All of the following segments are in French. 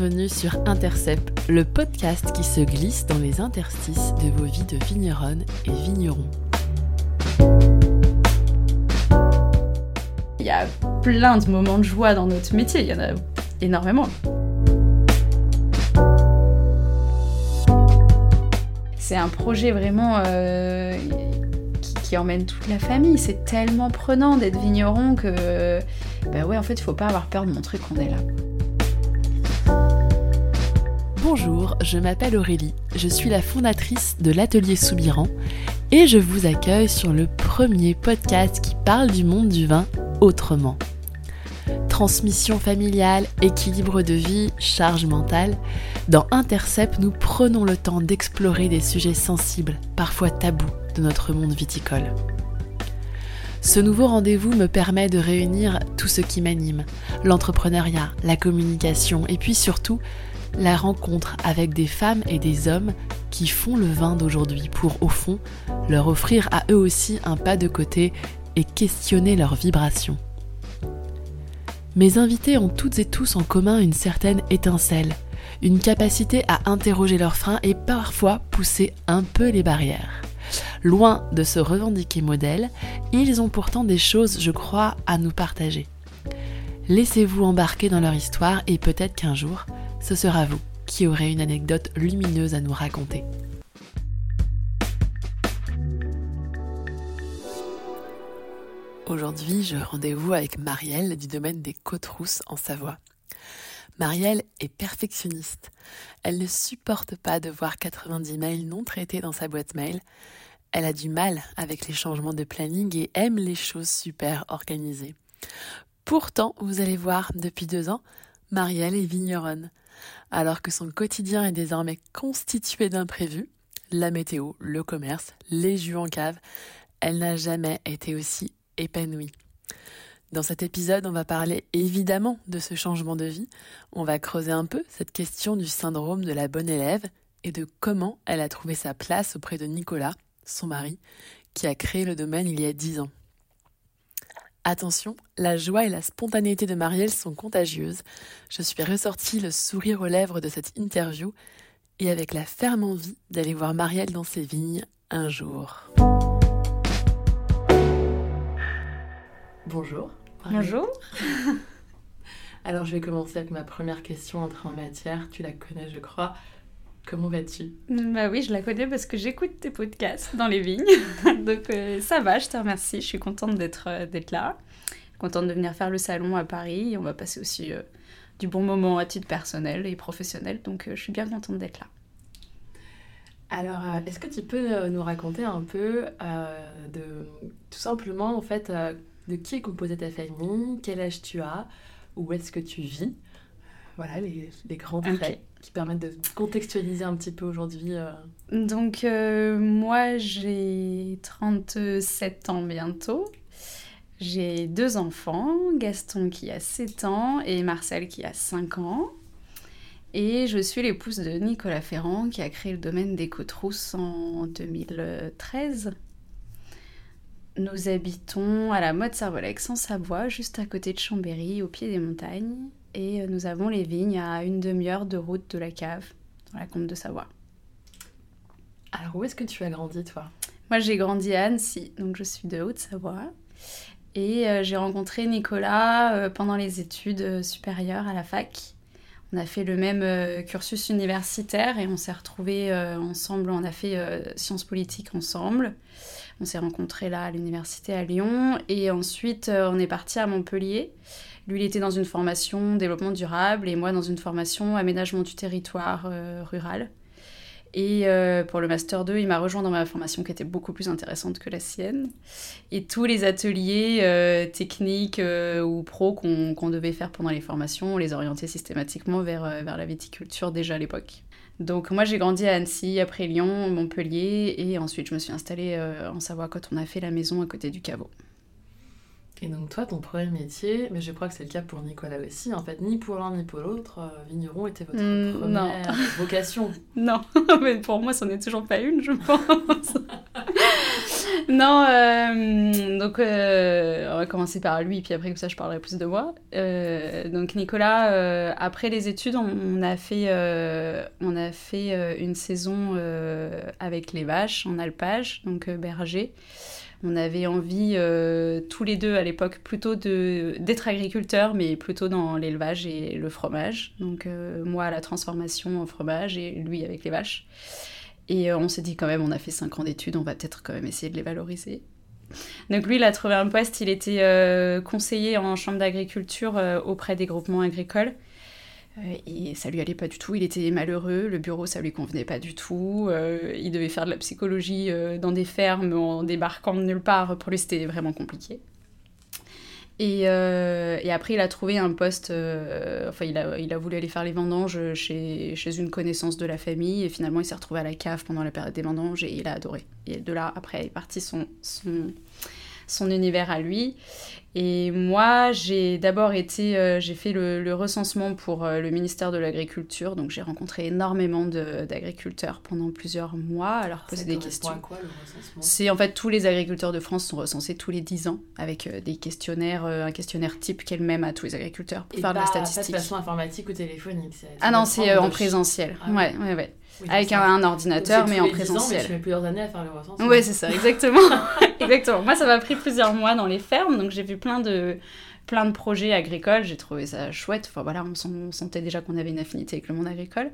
bienvenue sur Intercept, le podcast qui se glisse dans les interstices de vos vies de vigneronne et vignerons. Il y a plein de moments de joie dans notre métier, il y en a énormément. C'est un projet vraiment euh, qui, emmène toute la famille. C'est tellement prenant d'être vigneron que, bah ouais, en fait, il faut pas avoir peur de montrer qu'on est là. Bonjour, je m'appelle Aurélie, je suis la fondatrice de l'atelier Soubiran et je vous accueille sur le premier podcast qui parle du monde du vin autrement. Transmission familiale, équilibre de vie, charge mentale, dans Intercept, nous prenons le temps d'explorer des sujets sensibles, parfois tabous, de notre monde viticole. Ce nouveau rendez-vous me permet de réunir tout ce qui m'anime, l'entrepreneuriat, la communication et puis surtout la rencontre avec des femmes et des hommes qui font le vin d'aujourd'hui pour, au fond, leur offrir à eux aussi un pas de côté et questionner leurs vibrations. Mes invités ont toutes et tous en commun une certaine étincelle, une capacité à interroger leurs freins et parfois pousser un peu les barrières. Loin de se revendiquer modèle, ils ont pourtant des choses, je crois, à nous partager. Laissez-vous embarquer dans leur histoire et peut-être qu'un jour, ce sera vous qui aurez une anecdote lumineuse à nous raconter. Aujourd'hui, je rendez-vous avec Marielle du domaine des Côtes-Rousses en Savoie. Marielle est perfectionniste. Elle ne supporte pas de voir 90 mails non traités dans sa boîte mail. Elle a du mal avec les changements de planning et aime les choses super organisées. Pourtant, vous allez voir, depuis deux ans, Marielle est vigneronne. Alors que son quotidien est désormais constitué d'imprévus, la météo, le commerce, les jus en cave, elle n'a jamais été aussi épanouie. Dans cet épisode, on va parler évidemment de ce changement de vie, on va creuser un peu cette question du syndrome de la bonne élève et de comment elle a trouvé sa place auprès de Nicolas, son mari, qui a créé le domaine il y a dix ans. Attention, la joie et la spontanéité de Marielle sont contagieuses. Je suis ressortie le sourire aux lèvres de cette interview et avec la ferme envie d'aller voir Marielle dans ses vignes un jour. Bonjour. Bonjour. Alors je vais commencer avec ma première question entrée en matière. Tu la connais, je crois. Comment vas-tu? Bah oui, je la connais parce que j'écoute tes podcasts dans les vignes. Donc euh, ça va, je te remercie. Je suis contente d'être euh, d'être là. Contente de venir faire le salon à Paris. On va passer aussi euh, du bon moment à titre personnel et professionnel. Donc euh, je suis bien contente d'être là. Alors, est-ce que tu peux nous raconter un peu de tout simplement en fait de qui est composée ta famille, quel âge tu as, où est-ce que tu vis? Voilà les, les grands traits. Qui permettent de contextualiser un petit peu aujourd'hui. euh. Donc euh, moi j'ai 37 ans bientôt. J'ai deux enfants, Gaston qui a 7 ans et Marcel qui a 5 ans. Et je suis l'épouse de Nicolas Ferrand qui a créé le domaine des Côtes-Rousses en 2013. Nous habitons à la Motte Servolex en Savoie, juste à côté de Chambéry, au pied des montagnes. Et euh, nous avons les vignes à une demi-heure de route de la cave, dans la Combe de Savoie. Alors où est-ce que tu as grandi toi? Moi, j'ai grandi à Annecy, donc je suis de Haute-Savoie. Et euh, j'ai rencontré Nicolas euh, pendant les études euh, supérieures à la fac. On a fait le même cursus universitaire et on s'est retrouvés ensemble. On a fait sciences politiques ensemble. On s'est rencontrés là à l'université à Lyon. Et ensuite, on est parti à Montpellier. Lui, il était dans une formation développement durable et moi dans une formation aménagement du territoire euh, rural. Et euh, pour le Master 2, il m'a rejoint dans ma formation qui était beaucoup plus intéressante que la sienne. Et tous les ateliers euh, techniques ou pros qu'on devait faire pendant les formations, on les orientait systématiquement vers, vers la viticulture déjà à l'époque. Donc moi j'ai grandi à Annecy, après Lyon, Montpellier, et ensuite je me suis installée en Savoie quand on a fait la maison à côté du caveau. Et donc toi, ton premier métier, mais je crois que c'est le cas pour Nicolas aussi, en fait, ni pour l'un ni pour l'autre, euh, vigneron était votre Mm, première vocation. Non, mais pour moi, c'en est toujours pas une, je pense. non, euh, donc, on va commencer par lui, puis après, comme ça, je parlerai plus de moi. donc, Nicolas, après les études, on, a fait, on a fait une saison avec les vaches en alpage, donc berger. On avait envie, euh, tous les deux à l'époque, plutôt d'être agriculteurs, mais plutôt dans l'élevage et le fromage. Donc euh, moi, la transformation en fromage et lui avec les vaches. Et euh, on s'est dit quand même, on a fait 5 ans d'études, on va peut-être quand même essayer de les valoriser. Donc lui, il a trouvé un poste, il était conseiller en chambre d'agriculture auprès des groupements agricoles. Euh, et ça lui allait pas du tout, il était malheureux, le bureau ça lui convenait pas du tout, euh, il devait faire de la psychologie euh, dans des fermes en débarquant de nulle part, pour lui c'était vraiment compliqué. Et, et, après, il a trouvé un poste, enfin, il a, il a, voulu aller faire les vendanges chez, chez, une connaissance de la famille, et finalement, il s'est retrouvé à la cave pendant la période des vendanges, et il a adoré. Et de là, après, il est parti son, son, son univers à lui. Et moi, j'ai d'abord été, euh, j'ai fait le, recensement pour euh, le ministère de l'Agriculture, donc j'ai rencontré énormément d'agriculteurs pendant plusieurs mois à leur poser des questions. quoi le recensement? C'est en fait tous les agriculteurs de France sont recensés tous les 10 ans avec euh, des questionnaires, un questionnaire type qu'elle-même à tous les agriculteurs pour faire de la statistique. Pas de façon informatique ou téléphonique. Ah non, c'est en présentiel. Ah, ouais, ouais, ouais avec un, ordinateur, mais en présentiel. Ans, mais tu mets plusieurs années à faire le recensement. Oui, c'est ça, exactement. exactement. Moi, ça m'a pris plusieurs mois dans les fermes, donc j'ai vu plein de, plein de projets agricoles. J'ai trouvé ça chouette. Enfin voilà, on, sentait déjà qu'on avait une affinité avec le monde agricole.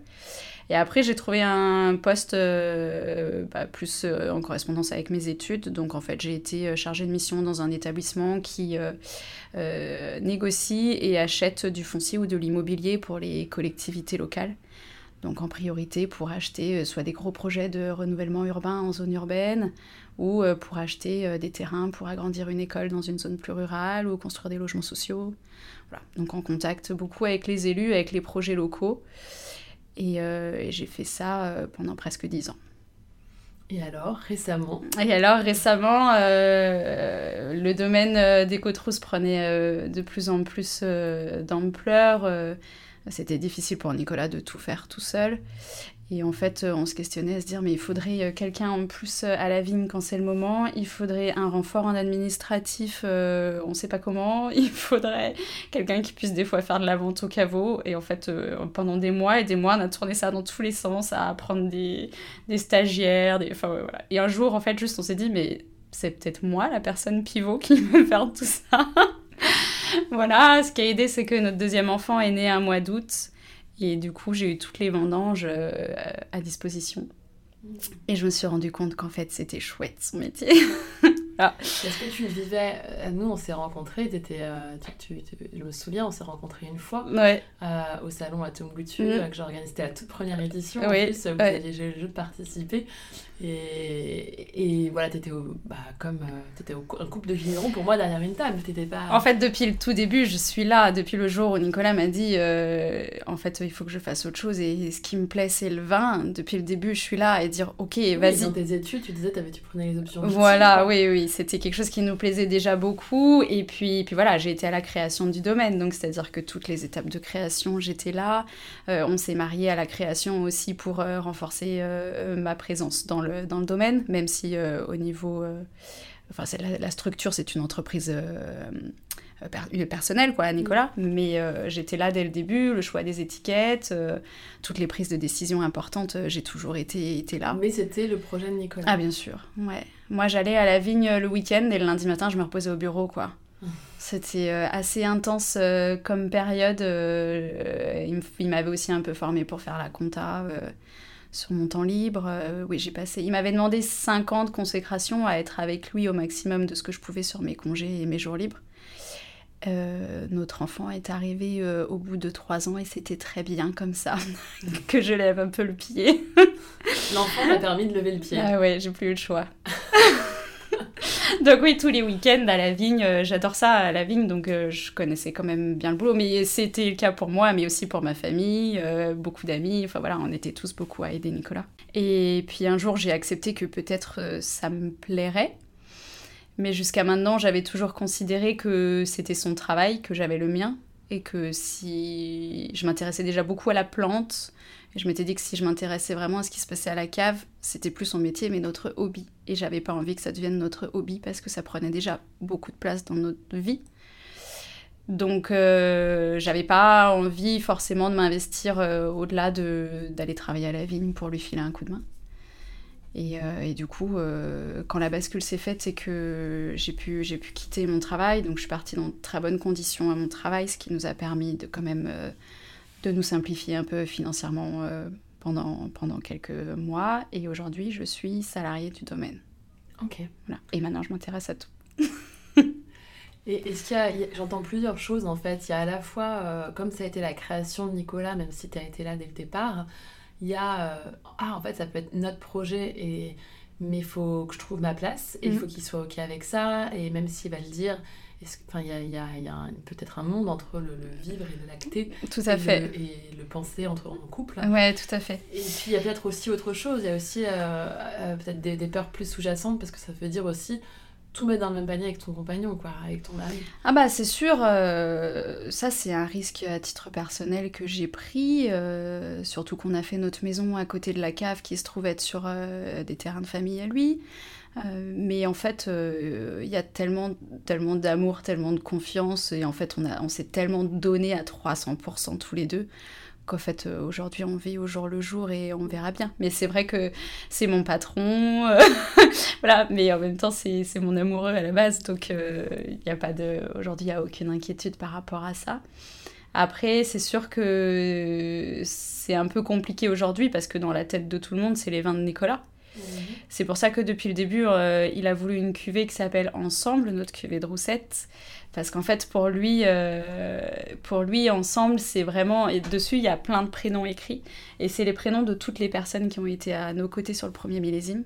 Et après, j'ai trouvé un poste euh, bah, plus euh, en correspondance avec mes études. Donc, en fait, j'ai été euh, chargée de mission dans un établissement qui négocie et achète du foncier ou de l'immobilier pour les collectivités locales donc en priorité pour acheter euh, soit des gros projets de renouvellement urbain en zone urbaine, ou euh, pour acheter euh, des terrains pour agrandir une école dans une zone plus rurale, ou construire des logements sociaux. Voilà. Donc en contact beaucoup avec les élus, avec les projets locaux. Et, j'ai fait ça pendant presque dix ans. Et alors, récemment? Et alors, récemment, le domaine des côtes prenait de plus en plus d'ampleur. C'était difficile pour Nicolas de tout faire tout seul. Et en fait, euh, on se questionnait à se dire, mais il faudrait euh, quelqu'un en plus euh, à la vigne quand c'est le moment, il faudrait un renfort en administratif, on ne sait pas comment, il faudrait quelqu'un qui puisse des fois faire de la vente au caveau. Et en fait, pendant des mois et des mois, on a tourné ça dans tous les sens, à apprendre des, stagiaires. Enfin, voilà. Et un jour, en fait, juste on s'est dit, mais c'est peut-être moi la personne pivot qui veut faire tout ça. voilà, ce qui a aidé, c'est que notre deuxième enfant est né un mois d'août. Et du coup, j'ai eu toutes les vendanges euh, à disposition. Et je me suis rendu compte qu'en fait, c'était chouette son métier. ah. Est-ce que tu vivais. Euh, nous, on s'est rencontrés, étais, euh, tu, je me souviens, on s'est rencontrés une fois au salon à Tomboutu, mm. que j'ai organisé. C'était la toute première édition. En plus, vous ouais. aviez le jeu de participer. Et, et voilà, t'étais bah, comme euh, étais au, un couple de vignerons pour moi derrière une table. T'étais pas. En fait, depuis le tout début, je suis là. Depuis le jour où Nicolas m'a dit, euh, en fait, il faut que je fasse autre chose et ce qui me plaît, c'est le vin. Depuis le début, je suis là à dire, ok, vas-y. Dans tes études, tu disais, avais, tu prenais les options. Voilà, oui, oui, c'était quelque chose qui nous plaisait déjà beaucoup. Et puis, puis voilà, j'ai été à la création du domaine, donc c'est-à-dire que toutes les étapes de création, j'étais là. Euh, on s'est marié à la création aussi pour renforcer ma présence dans le dans le domaine, même si euh, au niveau... Euh, enfin, la, la, structure, c'est une entreprise euh, personnelle, quoi, Nicolas. Mm. Mais j'étais là dès le début, le choix des étiquettes, toutes les prises de décision importantes, j'ai toujours été, été là. Mais c'était le projet de Nicolas. Ah, bien sûr, ouais. Moi, j'allais à la vigne le week-end et le lundi matin, je me reposais au bureau, quoi. Mm. C'était assez intense comme période. il m'avait aussi un peu formé pour faire la compta sur mon temps libre. Euh, oui, j'ai passé. Il m'avait demandé 5 ans de consécration à être avec lui au maximum de ce que je pouvais sur mes congés et mes jours libres. Euh, notre enfant est arrivé euh, au bout de 3 ans et c'était très bien comme ça que je lève un peu le pied. L'enfant m'a permis de lever le pied. Ah ouais, j'ai plus eu le choix. donc oui, tous les week-ends à la vigne, euh, j'adore ça à la vigne, donc euh, je connaissais quand même bien le boulot. Mais c'était le cas pour moi, mais aussi pour ma famille, euh, beaucoup d'amis. Enfin voilà, on était tous beaucoup à aider Nicolas. Et puis un jour, j'ai accepté que peut-être ça me plairait. Mais jusqu'à maintenant, j'avais toujours considéré que c'était son travail, que j'avais le mien, et que si je m'intéressais déjà beaucoup à la plante Et je m'étais dit que si je m'intéressais vraiment à ce qui se passait à la cave, c'était plus son métier, mais notre hobby. Et j'avais pas envie que ça devienne notre hobby parce que ça prenait déjà beaucoup de place dans notre vie. Donc, euh, j'avais pas envie forcément de m'investir euh, au-delà d'aller travailler à la vigne pour lui filer un coup de main. Et, euh, du coup, quand la bascule s'est faite, c'est que j'ai pu, pu quitter mon travail. Donc, je suis partie dans de très bonnes conditions à mon travail, ce qui nous a permis de quand même de nous simplifier un peu financièrement pendant, pendant quelques mois. Et aujourd'hui, je suis salariée du domaine. Ok. Voilà. Et maintenant, je m'intéresse à tout. Et est-ce qu'il y a, j'entends plusieurs choses en fait. Il y a à la fois, euh, comme ça a été la création de Nicolas, même si tu as été là dès le départ, il y a, euh, ah en fait ça peut être notre projet, et, mais il faut que je trouve ma place, et il mm. faut qu'il soit OK avec ça, et même s'il va le dire, enfin il y a, y a, y a peut-être un monde entre le, vivre et le lacter. Tout à fait. et le penser entre, en couple. Ouais, tout à fait. Et puis il y a peut-être aussi autre chose, il y a aussi euh, peut-être des, des peurs plus sous-jacentes, parce que ça veut dire aussi tout mettre dans le même panier avec ton compagnon, quoi, avec ton mari. Ah bah c'est sûr, euh, ça c'est un risque à titre personnel que j'ai pris, euh, surtout qu'on a fait notre maison à côté de la cave qui se trouve être sur euh, des terrains de famille à lui. Mais en fait, il y a tellement, tellement d'amour, tellement de confiance, et en fait on, on s'est tellement donné à 300% tous les deux qu'en fait euh, aujourd'hui on vit au jour le jour et on verra bien. Mais c'est vrai que c'est mon patron, euh, voilà, mais en même temps c'est mon amoureux à la base, donc il euh, n'y a pas de. Aujourd'hui il n'y a aucune inquiétude par rapport à ça. Après, c'est sûr que c'est un peu compliqué aujourd'hui parce que dans la tête de tout le monde, c'est les vins de Nicolas. Mhm. C'est pour ça que depuis le début, il a voulu une cuvée qui s'appelle Ensemble, notre cuvée de roussette, parce qu'en fait, pour lui, euh, pour lui, ensemble, c'est vraiment. Et dessus, il y a plein de prénoms écrits. Et c'est les prénoms de toutes les personnes qui ont été à nos côtés sur le premier millésime.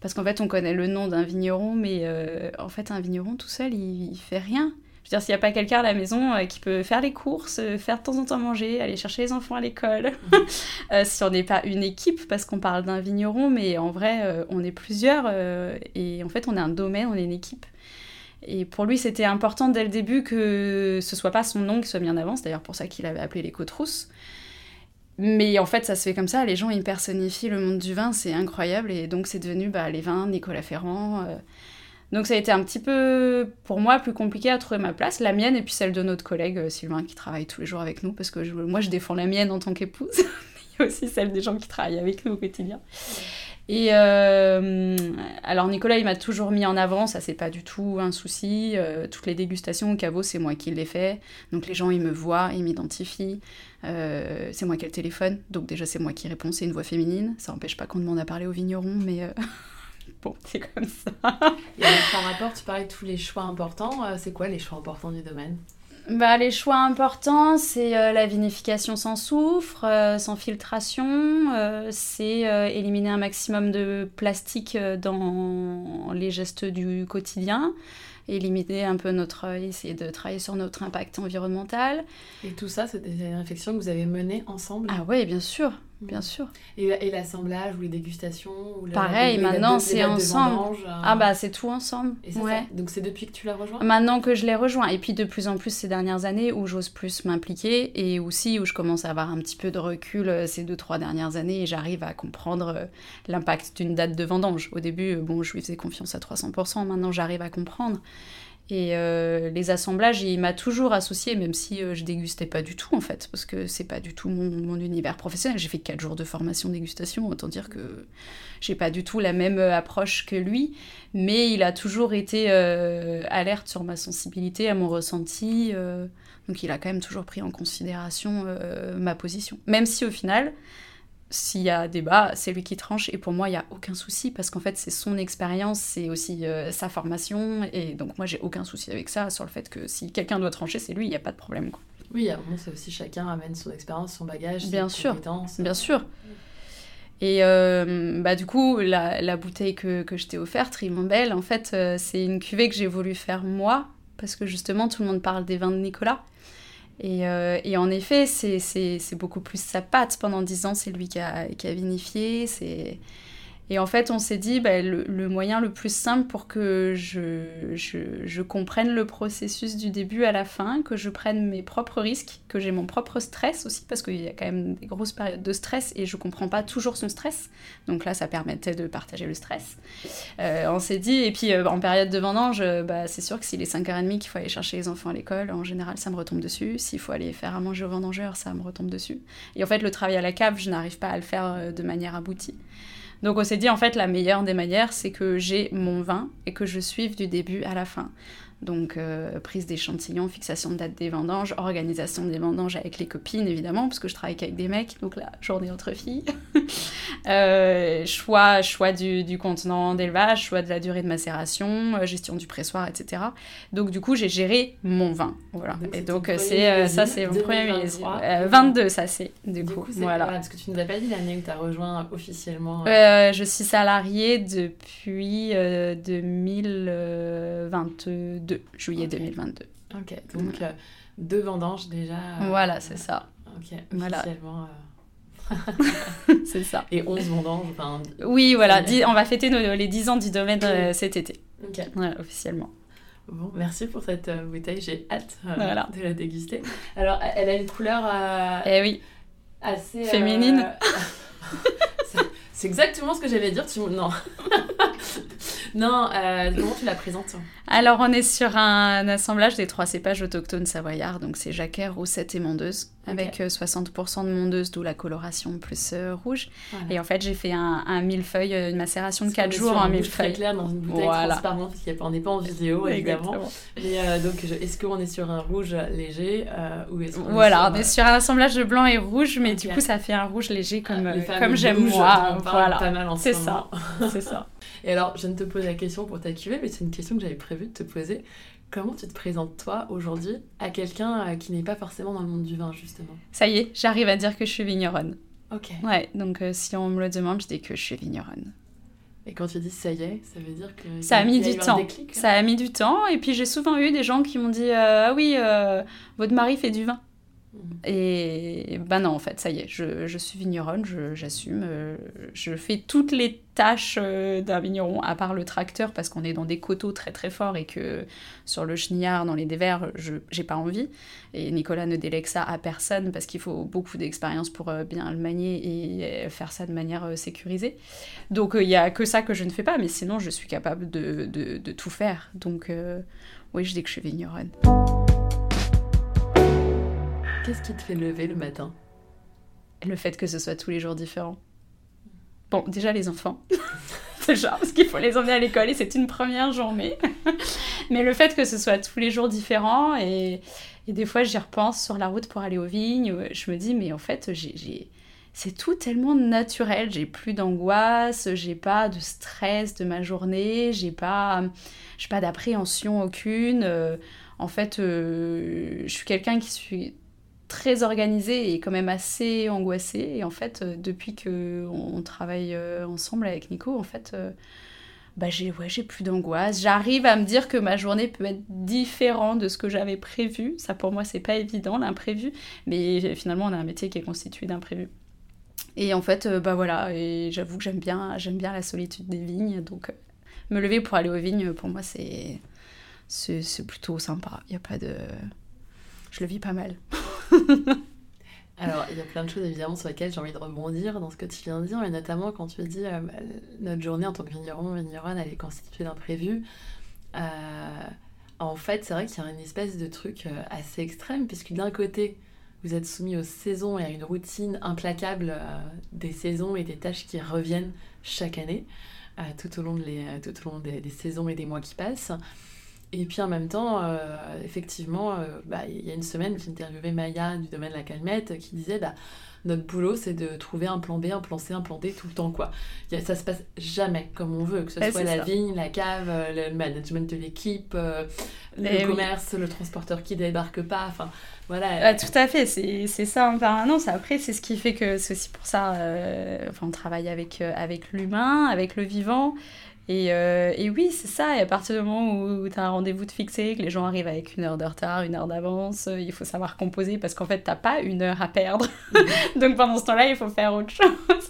Parce qu'en fait, on connaît le nom d'un vigneron, mais euh, en fait, un vigneron tout seul, il, il fait rien. Je veux dire, s'il n'y a pas quelqu'un à la maison euh, qui peut faire les courses, faire de temps en temps manger, aller chercher les enfants à l'école, mmh. si on n'est pas une équipe, parce qu'on parle d'un vigneron, mais en vrai, on est plusieurs, et en fait, on est un domaine, on est une équipe. Et pour lui, c'était important dès le début que ce soit pas son nom qui soit mis en avant. C'est d'ailleurs pour ça qu'il avait appelé les Côtes Mais en fait, ça se fait comme ça. Les gens, ils personnifient le monde du vin. C'est incroyable. Et donc, c'est devenu bah, les vins Nicolas Ferrand. Donc, ça a été un petit peu, pour moi, plus compliqué à trouver ma place. La mienne et puis celle de notre collègue euh, Sylvain qui travaille tous les jours avec nous. Parce que moi, je défends la mienne en tant qu'épouse. Il y a aussi celle des gens qui travaillent avec nous au quotidien. Et euh, alors Nicolas, il m'a toujours mis en avant, ça c'est pas du tout un souci. Euh, toutes les dégustations au caveau, c'est moi qui les fais. Donc les gens, ils me voient, ils m'identifient. Euh, c'est moi qui ai le téléphone, donc déjà c'est moi qui réponds, c'est une voix féminine. Ça n'empêche pas qu'on demande à parler au vigneron, mais bon, c'est comme ça. Et par rapport, tu parlais de tous les choix importants. c'est quoi les choix importants du domaine? Bah, les choix importants, c'est euh, la vinification sans soufre, euh, sans filtration, euh, c'est éliminer un maximum de plastique dans les gestes du quotidien et limiter un peu notre, essayer de travailler sur notre impact environnemental. Et tout ça, c'est des réflexions que vous avez menées ensemble? Ah oui, bien sûr, bien sûr. Et, l'assemblage ou les dégustations ou Pareil, maintenant c'est ensemble. Euh. Ah bah c'est tout ensemble. Et ouais. Donc c'est depuis que tu l'as rejoint? Maintenant que je l'ai rejoint. Et puis de plus en plus ces dernières années où j'ose plus m'impliquer et aussi où je commence à avoir un petit peu de recul euh, ces deux, trois dernières années et j'arrive à comprendre euh, l'impact d'une date de vendange. Au début, bon, je lui faisais confiance à 300%, maintenant j'arrive à comprendre. Et euh, les assemblages, il m'a toujours associé, même si euh, je dégustais pas du tout en fait, parce que c'est pas du tout mon, univers professionnel. J'ai fait 4 jours de formation dégustation, autant dire que j'ai pas du tout la même euh, approche que lui, mais il a toujours été alerte sur ma sensibilité, à mon ressenti, donc il a quand même toujours pris en considération ma position. Même si au final, s'il y a débat, c'est lui qui tranche. Et pour moi, il n'y a aucun souci parce qu'en fait, c'est son expérience, c'est aussi euh, sa formation. Et donc, moi, j'ai aucun souci avec ça, sur le fait que si quelqu'un doit trancher, c'est lui, il n'y a pas de problème. Quoi. Oui, à un moment, c'est aussi chacun amène son expérience, son bagage, bien ses sûr, compétences. Bien sûr. Et euh, bah, du coup, la, bouteille que, que je t'ai offerte, Rimambelle, en fait, euh, c'est une cuvée que j'ai voulu faire moi parce que justement, tout le monde parle des vins de Nicolas. Euh, et, en effet, c'est beaucoup plus sa patte. Pendant dix ans, c'est lui qui a, qui a vinifié. Et en fait, on s'est dit, bah, le, moyen le plus simple pour que je, comprenne le processus du début à la fin, que je prenne mes propres risques, que j'ai mon propre stress aussi, parce qu'il y a quand même des grosses périodes de stress et je comprends pas toujours son stress. Donc là, ça permettait de partager le stress. Euh, on s'est dit, et puis euh, en période de vendange, euh, bah, c'est sûr que s'il est 5h30 qu'il faut aller chercher les enfants à l'école, en général, ça me retombe dessus. S'il faut aller faire à manger aux vendangeurs, ça me retombe dessus. Et en fait, le travail à la cave, je n'arrive pas à le faire de manière aboutie. Donc on s'est dit en fait la meilleure des manières c'est que j'ai mon vin et que je suive du début à la fin. Donc euh, prise d'échantillons, fixation de date des vendanges, organisation des vendanges avec les copines évidemment, parce que je travaille avec des mecs, donc la journée entre filles. Euh, choix choix du, contenant d'élevage, choix de la durée de macération, euh, gestion du pressoir, etc. Donc du coup j'ai géré mon vin. Voilà. Et donc c'est ça c'est mon premier millésime. 22 ça c'est du, coup. voilà. Parce que tu nous as pas dit l'année où tu as rejoint officiellement. je suis salariée depuis 2022 juillet 2022. Ok, donc euh, deux vendanges déjà. Euh, voilà, c'est ça. Ok, officiellement. Euh, c'est ça. Et 11 vendanges. Enfin, oui, voilà, on va fêter les 10 ans du domaine cet été. Ok. officiellement. Bon, merci pour cette bouteille, j'ai hâte de la déguster. Alors, elle a une couleur eh oui. assez féminine. C'est exactement ce que j'allais dire. Tu... Non. non, euh, comment tu la présentes Alors, on est sur un assemblage des trois cépages autochtones savoyards. Donc, c'est Jacquet, Roussette et Mondeuse avec 60% euh, de mondeuse, d'où la coloration plus euh, rouge. Et en fait, j'ai fait un, un, millefeuille, euh, une macération de 4 jours en millefeuille. très clair dans une bouteille voilà. transparente, parce qu'on n'est pas en vidéo, évidemment. Donc, est-ce qu'on est sur un rouge léger ou est-ce Voilà, on est sur un assemblage de blanc et rouge, mais du coup, ça fait un rouge léger comme, comme j'aime moi. Voilà, pas mal en C'est ça, c'est ça. Et alors, je ne te pose la question pour ta cuvée, mais c'est une question que j'avais prévu de te poser. Comment tu te présentes toi aujourd'hui à quelqu'un euh, qui n'est pas forcément dans le monde du vin justement? Ça y est, j'arrive à dire que je suis vigneronne. Ok. Ouais, donc euh, si on me le demande, je dis que je suis vigneronne. Et quand tu dis ça y est, ça veut dire que ça a, mis du temps. ça a mis du temps. Et puis j'ai souvent eu des gens qui m'ont dit euh, ah oui, votre mari fait du vin. Et ben non, en fait, ça y est, je, je suis vigneronne, j'assume. Euh, je, fais toutes les tâches euh, d'un vigneron, à part le tracteur, parce qu'on est dans des coteaux très très forts et que sur le chenillard, dans les dévers, je j'ai pas envie. Et Nicolas ne délègue ça à personne parce qu'il faut beaucoup d'expérience pour euh, bien le manier et faire ça de manière sécurisée. Donc il n'y a que ça que je ne fais pas, mais sinon je suis capable de, de, de tout faire. Donc oui, je dis que je suis vigneronne. Qu'est-ce qui te fait lever le matin? Le fait que ce soit tous les jours différents. Bon, déjà les enfants. déjà, parce qu'il faut les emmener à l'école et c'est une première journée. Mais le fait que ce soit tous les jours différents et, des fois j'y repense sur la route pour aller aux vignes, je me dis mais en fait c'est tout tellement naturel. J'ai plus d'angoisse, j'ai pas de stress de ma journée, j'ai pas, pas d'appréhension aucune. Euh, en fait, euh, je suis quelqu'un qui suis très organisée et quand même assez angoissée. Et en fait, euh, depuis que on travaille euh, ensemble avec Nico, en fait, euh, bah j'ai ouais, j'ai plus d'angoisse. J'arrive à me dire que ma journée peut être différente de ce que j'avais prévu. Ça pour moi c'est pas évident l'imprévu, mais finalement on a un métier qui est constitué d'imprévu. Et en fait, bah voilà, et j'avoue que j'aime bien, j'aime bien la solitude des vignes, donc me lever pour aller aux vignes, pour moi c'est c'est plutôt sympa. Y a pas de je le vis pas mal. Alors, il y a plein de choses évidemment sur lesquelles j'ai envie de rebondir dans ce que tu viens de dire, mais notamment quand tu dis euh, bah, notre journée en tant que vigneron, vigneronne, elle est constituée d'imprévus. Euh, en fait, c'est vrai qu'il y a une espèce de truc euh, assez extrême, puisque d'un côté, vous êtes soumis aux saisons et à une routine implacable des saisons et des tâches qui reviennent chaque année, tout au long, de les, tout au long des, saisons et des mois qui passent. Et puis en même temps, euh, effectivement, euh, bah, il y a une semaine, j'ai interviewé Maya du domaine de la calmette qui disait bah, notre boulot, c'est de trouver un plan B, un plan C, un plan D tout le temps. quoi. Y a, ça se passe jamais comme on veut, que ce soit la vigne, la cave, euh, le management de l'équipe, le eh commerce, le transporteur qui débarque pas. Enfin, voilà. tout à fait, c'est ça en permanence. Après, c'est ce qui fait que c'est aussi pour ça, enfin, on travaille avec, avec l'humain, avec le vivant. Et, euh, et, oui, c'est ça. Et à partir du moment où tu as un rendez-vous de fixé, que les gens arrivent avec une heure de retard, une heure d'avance, il faut savoir composer parce qu'en fait, t'as pas une heure à perdre. Donc pendant ce temps-là, il faut faire autre chose.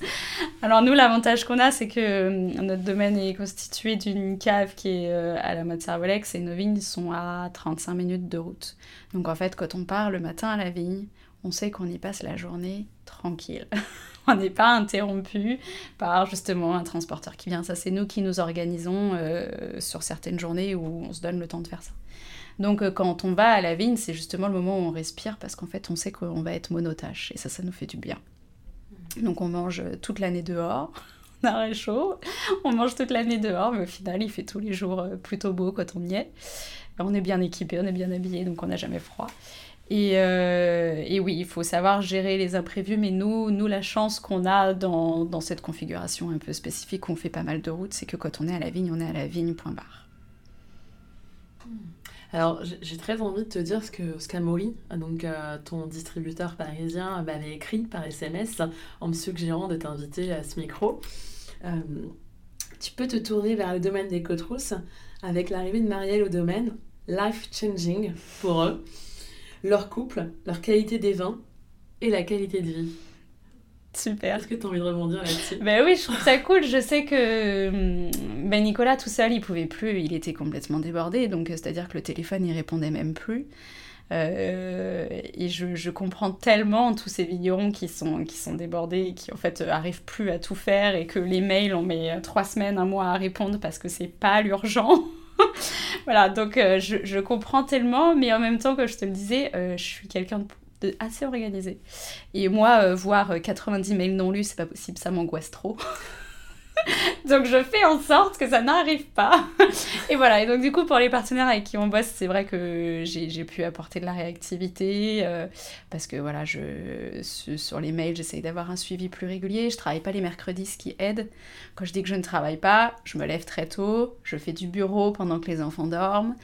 Alors nous, l'avantage qu'on a, c'est que euh, notre domaine est constitué d'une cave qui est euh, à la mode Servolex et nos vignes sont à 35 minutes de route. Donc en fait, quand on part le matin à la vigne, on sait qu'on y passe la journée tranquille. on n'est pas interrompu par justement un transporteur qui vient. Ça, c'est nous qui nous organisons euh, sur certaines journées où on se donne le temps de faire ça. Donc euh, quand on va à la vigne, c'est justement le moment où on respire parce qu'en fait, on sait qu'on va être monotache et ça, ça nous fait du bien. Donc on mange toute l'année dehors. On a chaud, on mange toute l'année dehors, mais au final, il fait tous les jours euh, plutôt beau quand on y est. On est bien équipé, on est bien habillé, donc on n'a jamais froid. Euh, et, oui, il faut savoir gérer les imprévus, mais nous, nous la chance qu'on a dans, cette configuration un peu spécifique, où on fait pas mal de routes, c'est que quand on est à la vigne, on est à la vigne, point barre. Hmm. Alors, j'ai très envie de te dire ce que ce qu'Amaury, donc euh, ton distributeur parisien, m'avait écrit par SMS en me suggérant de t'inviter à ce micro. Euh, tu peux te tourner vers le domaine des côtes avec l'arrivée de Marielle au domaine, life changing pour eux leur couple, leur qualité des vins et la qualité de vie. Super. Est-ce que tu as envie de rebondir là-dessus? Ben oui, je trouve ça cool. Je sais que hum, ben Nicolas tout seul, il pouvait plus, il était complètement débordé, donc euh, c'est-à-dire que le téléphone, il répondait même plus. Euh, et je, je, comprends tellement tous ces vignerons qui sont, qui sont débordés et qui en fait arrivent plus à tout faire et que les mails on met trois semaines, un mois à répondre parce que c'est pas l'urgent. voilà, donc euh, je, comprends tellement, mais en même temps, que je te le disais, euh, je suis quelqu'un de, assez organisé. Et moi, euh, voir 90 mails non lus, c'est pas possible, ça m'angoisse trop. donc je fais en sorte que ça n'arrive pas. et voilà, et donc du coup pour les partenaires avec qui on bosse, c'est vrai que j'ai pu apporter de la réactivité euh, parce que voilà, je, sur les mails, j'essaye d'avoir un suivi plus régulier. Je travaille pas les mercredis, ce qui aide. Quand je dis que je ne travaille pas, je me lève très tôt, je fais du bureau pendant que les enfants dorment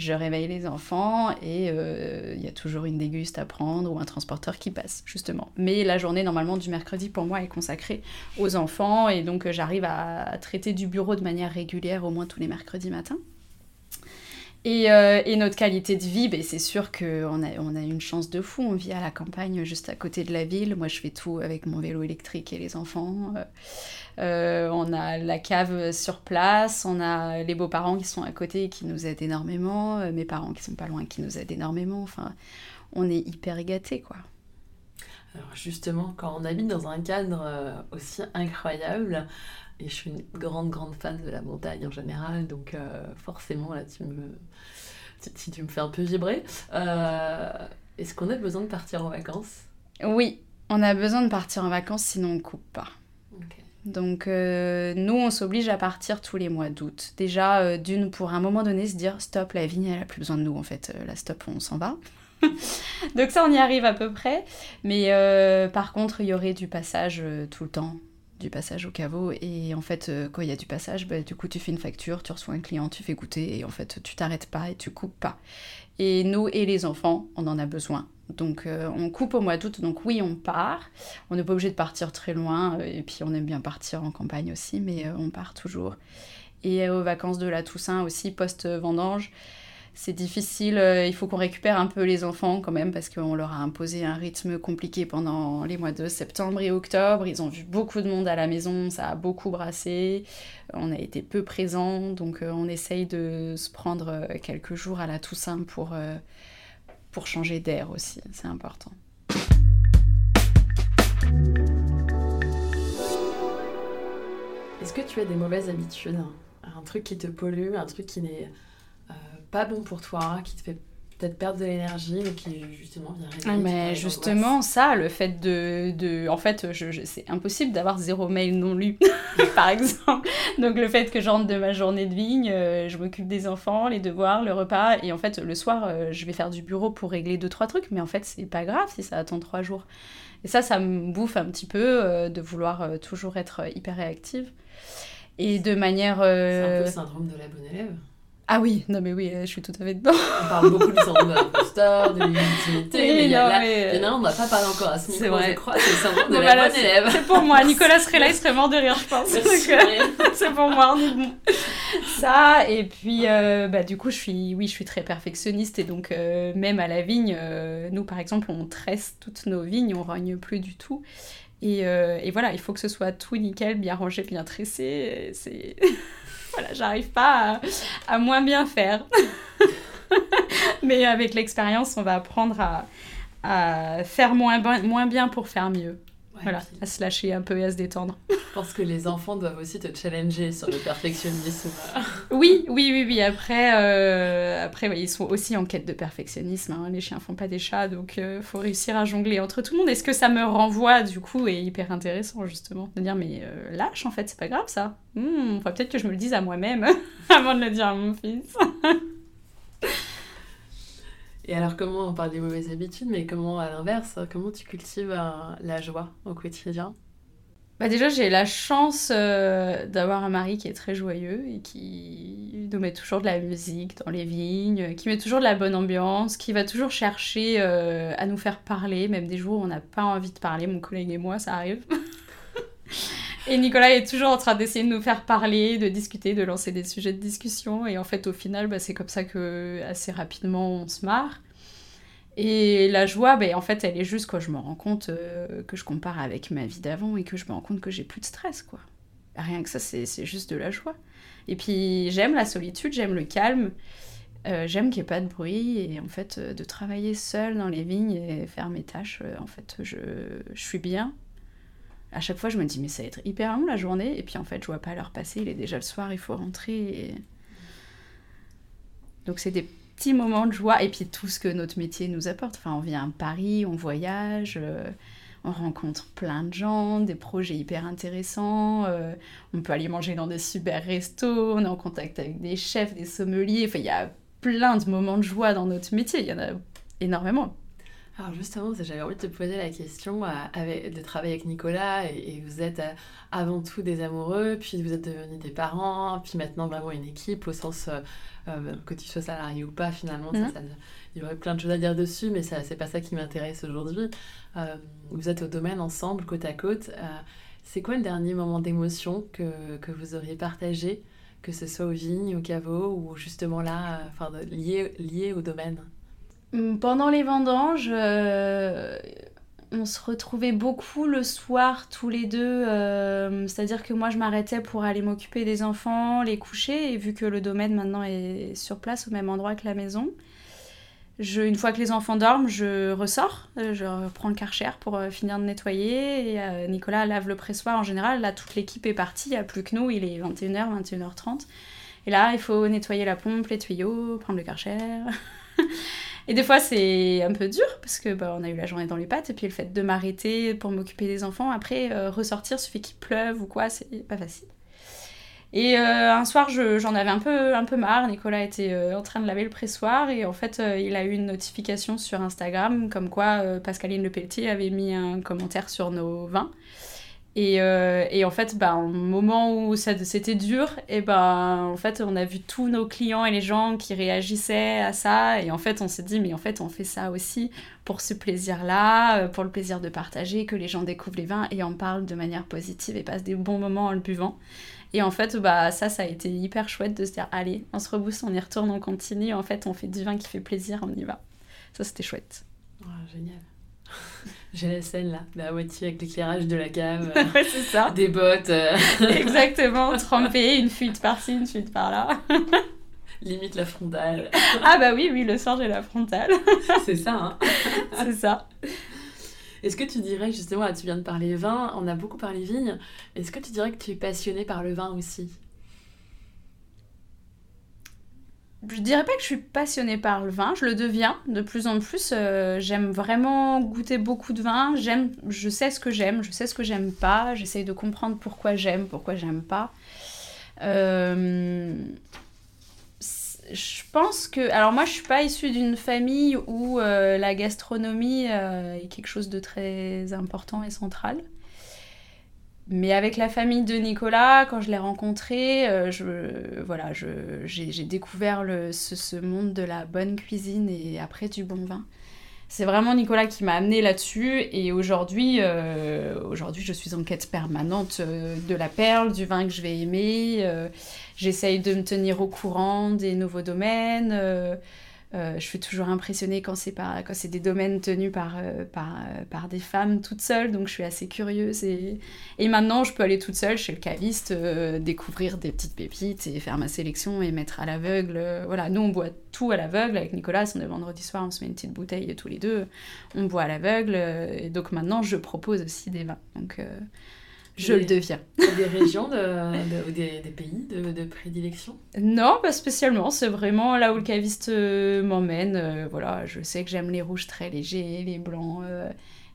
je réveille les enfants et euh, il y a toujours une déguste à prendre ou un transporteur qui passe, justement. Mais la journée, normalement, du mercredi, pour moi, est consacrée aux enfants et donc euh, j'arrive à, traiter du bureau de manière régulière, au moins tous les mercredis matins. Et, euh, et, notre qualité de vie, ben, c'est sûr qu'on a, on a une chance de fou. On vit à la campagne, juste à côté de la ville. Moi, je fais tout avec mon vélo électrique et les enfants. Euh, on a la cave sur place, on a les beaux-parents qui sont à côté et qui nous aident énormément, euh, mes parents qui sont pas loin qui nous aident énormément. Enfin, on est hyper gâtés, quoi. Alors justement, quand on habite dans un cadre euh, aussi incroyable, et je suis une grande, grande fan de la montagne en général, donc forcément, là, tu me, tu, tu, me fais un peu vibrer. Est-ce qu'on a besoin de partir en vacances? Oui, on a besoin de partir en vacances, sinon on coupe pas. Donc euh, nous, on s'oblige à partir tous les mois d'août. Déjà, euh, d'une, pour un moment donné, se dire, stop, la vigne, elle a plus besoin de nous, en fait. Euh, la stop, on s'en va. Donc ça, on y arrive à peu près. Mais par contre, il y aurait du passage tout le temps, du passage au caveau. Et en fait, quand il y a du passage, bah, du coup, tu fais une facture, tu reçois un client, tu fais goûter, et en fait, tu t'arrêtes pas et tu coupes pas. Et nous et les enfants, on en a besoin. Donc euh, on coupe au mois d'août, donc oui, on part. On n'est pas obligé de partir très loin, euh, et puis on aime bien partir en campagne aussi, mais euh, on part toujours. Et aux vacances de la Toussaint aussi, post-vendange, c'est difficile, il faut qu'on récupère un peu les enfants quand même, parce qu'on leur a imposé un rythme compliqué pendant les mois de septembre et octobre. Ils ont vu beaucoup de monde à la maison, ça a beaucoup brassé, on a été peu présents, donc on essaye de se prendre quelques jours à la Toussaint pour pour changer d'air aussi, c'est important. Est-ce que tu as des mauvaises habitudes? Un truc qui te pollue, un truc qui n'est euh, pas bon pour toi, qui te fait peut-être perdre de l'énergie, mais qui justement vient ah, Mais justement, ça, le fait de. de en fait, je, c'est impossible d'avoir zéro mail non lu, par exemple. Donc, le fait que j'entre de ma journée de vigne, euh, je m'occupe des enfants, les devoirs, le repas, et en fait, le soir, euh, je vais faire du bureau pour régler deux, trois trucs, mais en fait, c'est pas grave si ça attend trois jours. Et ça, ça me bouffe un petit peu euh, de vouloir toujours être hyper réactive. Et de manière. C'est un peu le syndrome de la bonne élève. Ah oui, non mais oui, je suis tout à fait dedans. On parle beaucoup du syndrome de l'imposteur, de légitimité, mais, il y, a, mais... on n'a pas parlé encore à ce niveau, je crois, c'est le syndrome de la bonne élève. C'est pour moi, Nicolas serait là, il serait mort de rire, je pense. c'est pour moi. Ça, et puis, euh, bah, du coup, je suis, oui, je suis très perfectionniste, et donc, euh, même à la vigne, euh, nous, par exemple, on tresse toutes nos vignes, on rogne plus du tout. Et, et, voilà, il faut que ce soit tout nickel, bien rangé, bien tressé. C'est voilà, j'arrive pas à, moins bien faire. Mais avec l'expérience, on va apprendre à, faire moins, moins bien pour faire mieux. Voilà, à se lâcher un peu et à se détendre. Je pense que les enfants doivent aussi te challenger sur le perfectionnisme. oui, oui, oui, oui. Après, euh, après ils sont aussi en quête de perfectionnisme. Hein. Les chiens font pas des chats, donc il euh, faut réussir à jongler entre tout le monde. Est-ce que ça me renvoie, du coup, est hyper intéressant, justement, de dire, mais euh, lâche, en fait, c'est pas grave, ça. Hmm, peut-être que je me le dise à moi-même avant de le dire à mon fils. Et alors, comment on parle des mauvaises habitudes, mais comment, à l'inverse, comment tu cultives euh, la joie au quotidien? Bah déjà, j'ai la chance euh, d'avoir un mari qui est très joyeux et qui nous met toujours de la musique dans les vignes, qui met toujours de la bonne ambiance, qui va toujours chercher euh, à nous faire parler, même des jours où on n'a pas envie de parler, mon collègue et moi, ça arrive. et Nicolas est toujours en train d'essayer de nous faire parler, de discuter, de lancer des sujets de discussion. Et en fait, au final, bah, c'est comme ça que assez rapidement on se marre. Et la joie, ben, en fait, elle est juste quand je me rends compte euh, que je compare avec ma vie d'avant et que je me rends compte que j'ai plus de stress, quoi. Rien que ça, c'est juste de la joie. Et puis, j'aime la solitude, j'aime le calme, euh, j'aime qu'il n'y ait pas de bruit et en fait, euh, de travailler seule dans les vignes et faire mes tâches, en fait, je, je, suis bien. À chaque fois, je me dis, mais ça va être hyper long la journée. Et puis, en fait, je vois pas l'heure passer, il est déjà le soir, il faut rentrer. Donc, c'est des petits moments de joie et puis tout ce que notre métier nous apporte. Enfin, on vient à Paris, on voyage, euh, on rencontre plein de gens, des projets hyper intéressants. Euh, on peut aller manger dans des super restos, on est en contact avec des chefs, des sommeliers. Enfin, il y a plein de moments de joie dans notre métier. Il y en a énormément. Alors justement, j'avais envie de te poser la question euh, de travailler avec Nicolas et, vous êtes avant tout des amoureux, puis vous êtes devenus des parents, puis maintenant vraiment une équipe au sens euh, que tu sois salarié ou pas, finalement, mhm. il y aurait plein de choses à dire dessus, mais c'est pas ça qui m'intéresse aujourd'hui. Euh, vous êtes au domaine ensemble, côte à côte. Euh, c'est quoi le dernier moment d'émotion que, que, vous auriez partagé, que ce soit au vignes, au caveau, ou justement là, enfin, lié, lié au domaine? Pendant les vendanges, on se retrouvait beaucoup le soir tous les deux. Euh, c'est-à-dire que moi, je m'arrêtais pour aller m'occuper des enfants, les coucher. Et vu que le domaine maintenant est sur place au même endroit que la maison, une fois que les enfants dorment, je ressors. Euh, je reprends le karcher pour euh, finir de nettoyer. Et Nicolas lave le pressoir en général. Là, toute l'équipe est partie. Il n'y a plus que nous. Il est 21h, 21h30. Et là, il faut nettoyer la pompe, les tuyaux, prendre le karcher. Et des fois, c'est un peu dur parce que bah, a eu la journée dans les pattes et puis le fait de m'arrêter pour m'occuper des enfants, après euh, ressortir, suffit qu'il pleuve ou quoi, c'est pas facile. Et euh, un soir, j'en avais un peu, un peu marre. Nicolas était euh, en train de laver le pressoir et en fait, il a eu une notification sur Instagram comme quoi Pascaline Lepelletier avait mis un commentaire sur nos vins. Et, euh, et, en fait, bah, au moment où c'était dur, et ben en fait, on a vu tous nos clients et les gens qui réagissaient à ça. Et en fait, on s'est dit, mais en fait, on fait ça aussi pour ce plaisir-là, euh, pour le plaisir de partager, que les gens découvrent les vins et en parlent de manière positive et passent des bons moments en le buvant. Et en fait, bah, ça, ça a été hyper chouette de se dire, allez, on se rebousse, on y retourne, on continue. En fait, on fait du vin qui fait plaisir, on y va. Ça, c'était chouette. génial. J'ai la scène là, la moitié avec l'éclairage de la cave. ouais, c'est ça. Des bottes. Euh. Exactement, trempé, une fuite par-ci, une fuite par-là. Limite la frontale. ah bah oui, oui, le soir j'ai la frontale. c'est ça, hein. c'est ça. Est-ce que tu dirais, justement, tu viens de parler vin, on a beaucoup parlé vigne, est-ce que tu dirais que tu es passionné par le vin aussi? Je dirais pas que je suis passionnée par le vin, je le deviens de plus en plus. Euh, j'aime vraiment goûter beaucoup de vin. Je sais ce que j'aime, je sais ce que j'aime pas. J'essaye de comprendre pourquoi j'aime, pourquoi j'aime pas. Euh, je pense que, alors moi, je suis pas issue d'une famille où euh, la gastronomie est quelque chose de très important et central. Mais avec la famille de Nicolas, quand je l'ai rencontré, euh, je, voilà, j'ai découvert ce, monde de la bonne cuisine et après du bon vin. C'est vraiment Nicolas qui m'a amené là-dessus et aujourd'hui, euh, aujourd'hui, je suis en quête permanente euh, de la perle, du vin que je vais aimer. J'essaye de me tenir au courant des nouveaux domaines. Euh, je suis toujours impressionnée quand c'est des domaines tenus par, euh, euh, par des femmes toutes seules, donc je suis assez curieuse. Et, maintenant, je peux aller toute seule chez le caviste, découvrir des petites pépites et faire ma sélection et mettre à l'aveugle. voilà, nous, on boit tout à l'aveugle. Avec Nicolas, on est vendredi soir, on se met une petite bouteille tous les deux. On boit à l'aveugle. et donc maintenant, je propose aussi des vins. Je le deviens. des régions de, ou des, pays de, prédilection Non, pas spécialement. C'est vraiment là où le caviste euh, m'emmène. Euh, voilà, je sais que j'aime les rouges très légers, les blancs euh,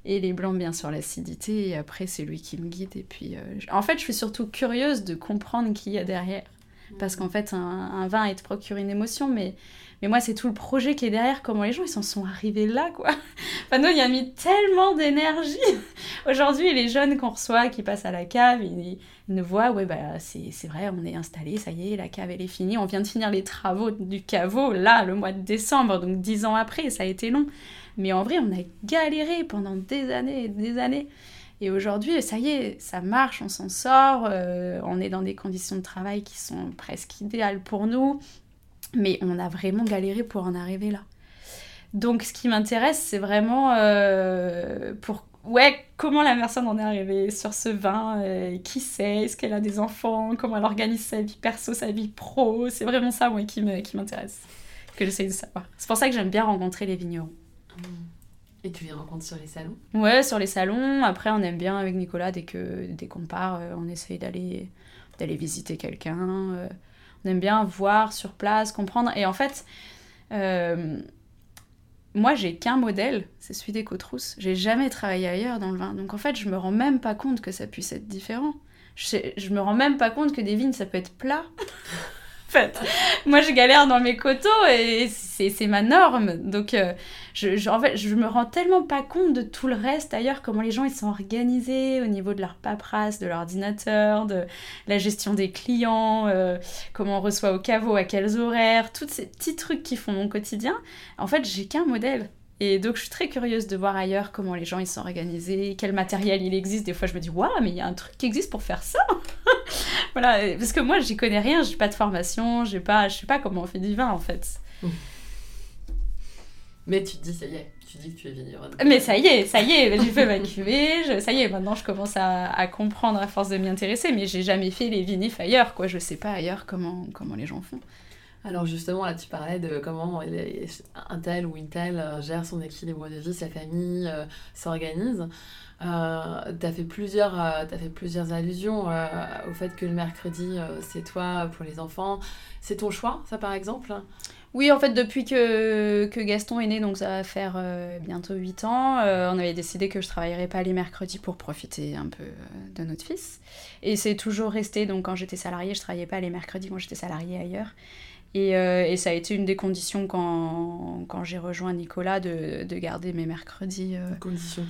et les blancs bien sur l'acidité. Et après, c'est lui qui me guide. Et puis, en fait, je suis surtout curieuse de comprendre qui y a derrière. Parce qu'en fait, un, un, vin, il te procure une émotion, mais mais moi, c'est tout le projet qui est derrière, comment les gens, ils s'en sont arrivés là, quoi. Enfin, nous, il a mis tellement d'énergie. Aujourd'hui, les jeunes qu'on reçoit, qui passent à la cave, ils, nous voient, ouais, bah, c'est vrai, on est installé, ça y est, la cave, elle est finie. On vient de finir les travaux du caveau, là, le mois de décembre, donc dix ans après, ça a été long. Mais en vrai, on a galéré pendant des années et des années. Et aujourd'hui, ça y est, ça marche, on s'en sort, euh, on est dans des conditions de travail qui sont presque idéales pour nous. Mais on a vraiment galéré pour en arriver là. Donc ce qui m'intéresse, c'est vraiment euh, pour ouais, comment la personne en est arrivée sur ce vin, euh, qui c'est, est-ce qu'elle a des enfants, comment elle organise sa vie perso, sa vie pro. C'est vraiment ça, moi, qui m'intéresse, que j'essaie de savoir. C'est pour ça que j'aime bien rencontrer les vignerons. Et tu les rencontres sur les salons? Ouais, sur les salons. Après, on aime bien avec Nicolas, dès qu'on dès qu'on part, euh, on essaye d'aller visiter quelqu'un on aime bien voir sur place, comprendre. Et en fait, euh, moi, j'ai qu'un modèle, c'est celui des Côtes J'ai jamais travaillé ailleurs dans le vin. Donc en fait, je me rends même pas compte que ça puisse être différent. Je, je me rends même pas compte que des vignes, ça peut être plat. fait. Moi, je galère dans mes coteaux et c'est ma norme. Donc, euh, je, en fait, je me rends tellement pas compte de tout le reste ailleurs, comment les gens ils sont organisés au niveau de leur paperasse, de l'ordinateur, de la gestion des clients, euh, comment on reçoit au caveau, à quels horaires, tous ces petits trucs qui font mon quotidien. En fait, j'ai qu'un modèle. Et donc, je suis très curieuse de voir ailleurs comment les gens ils sont organisés, quel matériel il existe. Des fois, je me dis, waouh, mais il y a un truc qui existe pour faire ça. voilà, parce que moi, j'y connais rien, j'ai pas de formation, j'ai pas, je sais pas comment on fait du vin en fait. Mais tu te dis, ça y est, tu dis que tu es vigneronne. Mais ça y est, ça y est, j'ai fait ma cuvée, ça y est, maintenant je commence à, comprendre à force de m'y intéresser, mais j'ai jamais fait les vinifs ailleurs, quoi. Je sais pas ailleurs comment, comment les gens font. Alors justement, là, tu parlais de comment un tel ou une telle euh, gère son équilibre de vie, sa famille euh, s'organise. Euh, tu as, fait plusieurs, as fait plusieurs allusions au fait que le mercredi, c'est toi pour les enfants. C'est ton choix, ça, par exemple? Oui, en fait, depuis que, que, Gaston est né, donc ça va faire bientôt 8 ans, on avait décidé que je travaillerais pas les mercredis pour profiter un peu de notre fils. Et c'est toujours resté, donc quand j'étais salariée, je travaillais pas les mercredis quand j'étais salariée ailleurs. Euh, et, ça a été une des conditions quand, quand j'ai rejoint Nicolas de, de, garder mes mercredis. Euh... Condition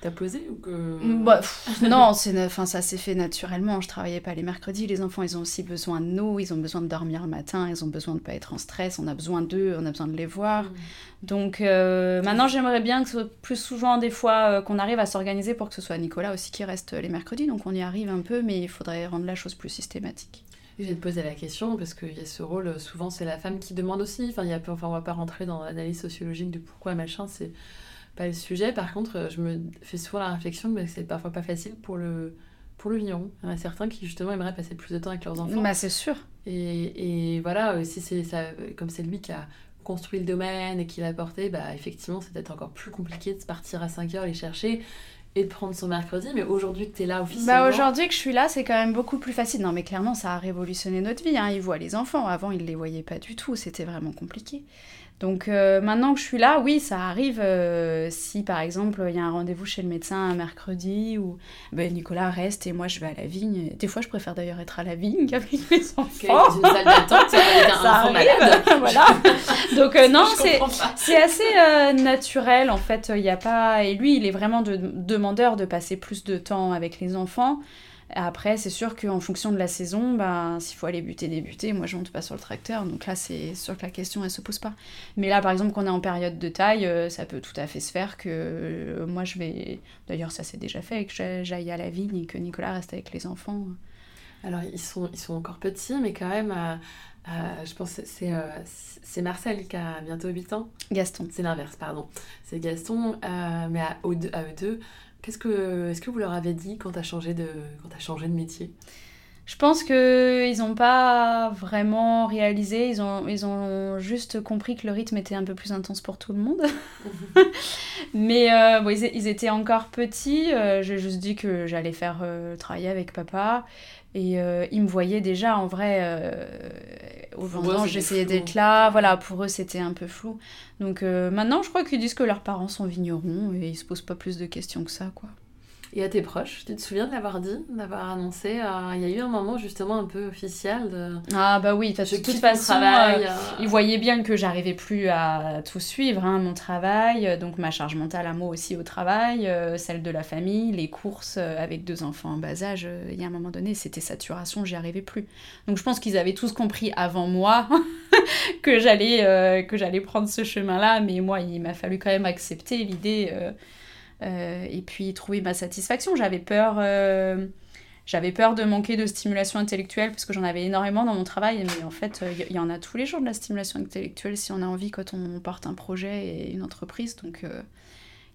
t'as posé ou que... Bah, non, enfin, ça s'est fait naturellement. Je travaillais pas les mercredis. Les enfants, ils ont aussi besoin de nous. Ils ont besoin de dormir le matin. Ils ont besoin de pas être en stress. On a besoin d'eux. On a besoin de les voir. Mm. Donc euh, maintenant, j'aimerais bien que ce soit plus souvent des fois euh, qu'on arrive à s'organiser pour que ce soit Nicolas aussi qui reste les mercredis. Donc on y arrive un peu, mais il faudrait rendre la chose plus systématique. Je vais te poser la question parce qu'il y a ce rôle, souvent c'est la femme qui demande aussi. Enfin, y a, enfin on va pas rentrer dans l'analyse sociologique de pourquoi machin, c'est pas le sujet. Par contre, je me fais souvent la réflexion que c'est parfois pas facile pour le, pour le vigneron. Il y en a certains qui justement aimeraient passer plus de temps avec leurs enfants. Bah, c'est sûr. Et, et voilà, si c'est ça, comme c'est lui qui a construit le domaine et qui l'a porté, bah effectivement, c'est peut-être encore plus compliqué de partir à 5 heures les chercher et de prendre son mercredi, mais aujourd'hui que tu es là officiellement. Bah aujourd'hui que je suis là, c'est quand même beaucoup plus facile. Non, mais clairement, ça a révolutionné notre vie. Hein. Ils voient les enfants. Avant, ils les voyaient pas du tout. C'était vraiment compliqué. Donc euh, maintenant que je suis là, oui, ça arrive euh, si par exemple il y a un rendez-vous chez le médecin un mercredi ou ben, Nicolas reste et moi je vais à la vigne. Des fois je préfère d'ailleurs être à la vigne qu'avec mes enfants. une salle d'attente, ça arrive. voilà. Donc euh, non, c'est assez naturel en fait. Il y a pas et lui il est vraiment de, demandeur de passer plus de temps avec les enfants. Après, c'est sûr qu'en fonction de la saison, ben, s'il faut aller buter, débuter, moi je monte pas sur le tracteur, donc là c'est sûr que la question elle se pose pas. Mais là par exemple, quand on est en période de taille, euh, ça peut tout à fait se faire que euh, moi je vais. D'ailleurs, ça s'est déjà fait, que j'aille à la vigne et que Nicolas reste avec les enfants. Alors, ils sont, ils sont encore petits, mais quand même, je pense que c'est c'est Marcel qui a bientôt 8 ans. Gaston. C'est l'inverse, pardon. C'est Gaston, mais à, eux deux, qu'est-ce que, est-ce que vous leur avez dit quand tu as, changé de, quand as changé de métier? Je pense qu'ils n'ont pas vraiment réalisé, ils ont, ils ont juste compris que le rythme était un peu plus intense pour tout le monde. Mais euh, bon, ils, étaient encore petits, euh, j'ai juste dit que j'allais faire euh, travailler avec papa. Et ils me voyaient déjà en vrai. au moment j'essayais d'être là. Voilà, pour eux, c'était un peu flou. Donc maintenant, je crois qu'ils disent que leurs parents sont vignerons et ils se posent pas plus de questions que ça, quoi. Et à tes proches, tu te souviens de l'avoir dit, d'avoir annoncé euh, Il y a eu un moment justement un peu officiel de. Ah bah oui, de toute façon, travail, euh, ils voyaient bien que j'arrivais plus à tout suivre, hein, mon travail, donc ma charge mentale à moi aussi au travail, euh, celle de la famille, les courses avec deux enfants en bas âge. Il y a un moment donné, c'était saturation, j'y arrivais plus. Donc je pense qu'ils avaient tous compris avant moi que j'allais que j'allais prendre ce chemin-là, mais moi, il m'a fallu quand même accepter l'idée euh, et puis trouver ma satisfaction. J'avais peur, euh, j'avais peur de manquer de stimulation intellectuelle parce que j'en avais énormément dans mon travail, mais en fait, il y, en a tous les jours de la stimulation intellectuelle si on a envie quand on porte un projet et une entreprise. Donc, euh,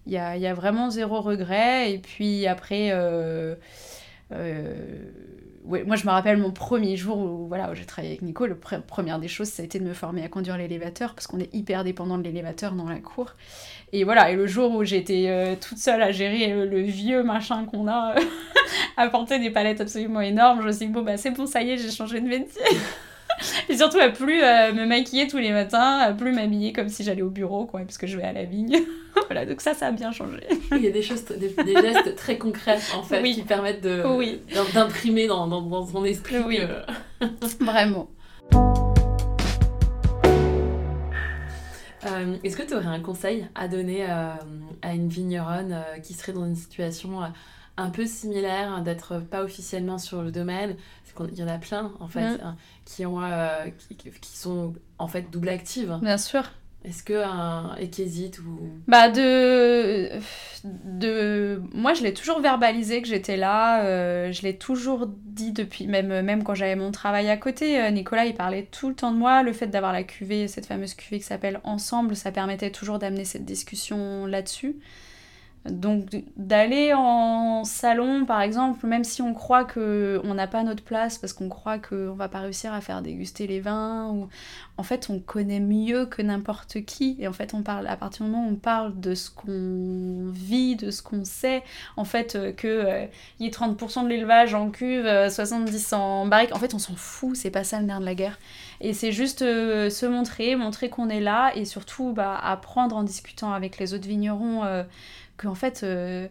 il y, a, y, a, vraiment zéro regret. Et puis après, moi, je me rappelle mon premier jour où, voilà, j'ai travaillé avec Nico. La première des choses, ça a été de me former à conduire l'élévateur parce qu'on est hyper dépendant de l'élévateur dans la cour. Et voilà, et le jour où j'étais euh, toute seule à gérer euh, le vieux machin qu'on a, à porter des palettes absolument énormes, je me suis dit, bon, bah c'est bon, ça y est, j'ai changé de métier. et surtout à plus euh, me maquiller tous les matins, à plus m'habiller comme si j'allais au bureau, quoi, parce que je vais à la vigne. voilà, donc ça, ça a bien changé. Il y a des choses, des, gestes très concrets, en fait, qui permettent de, d'imprimer dans, dans, dans, son esprit. Oui, vraiment. Euh, est-ce que tu aurais un conseil à donner euh, à une vigneronne euh, qui serait dans une situation un peu similaire, d'être pas officiellement sur le domaine Il y en a plein, en fait, hein, qui, ont, qui, sont en fait double actives. Bien sûr. Est-ce que un et qui hésite ou bah de de moi je l'ai toujours verbalisé que j'étais là euh, je l'ai toujours dit depuis même même quand j'avais mon travail à côté euh, Nicolas il parlait tout le temps de moi le fait d'avoir la cuvée cette fameuse cuvée qui s'appelle ensemble ça permettait toujours d'amener cette discussion là-dessus donc d'aller en salon, par exemple, même si on croit que on n'a pas notre place parce qu'on croit qu'on va pas réussir à faire déguster les vins, ou en fait on connaît mieux que n'importe qui. Et en fait on parle à partir du moment où on parle de ce qu'on vit, de ce qu'on sait, en fait euh, que euh, y ait 30% de l'élevage en cuve, 70% euh, en barrique, en fait on s'en fout, c'est pas ça le nerf de la guerre. Et c'est juste se montrer, montrer qu'on est là et surtout bah, apprendre en discutant avec les autres vignerons qu'en fait, euh,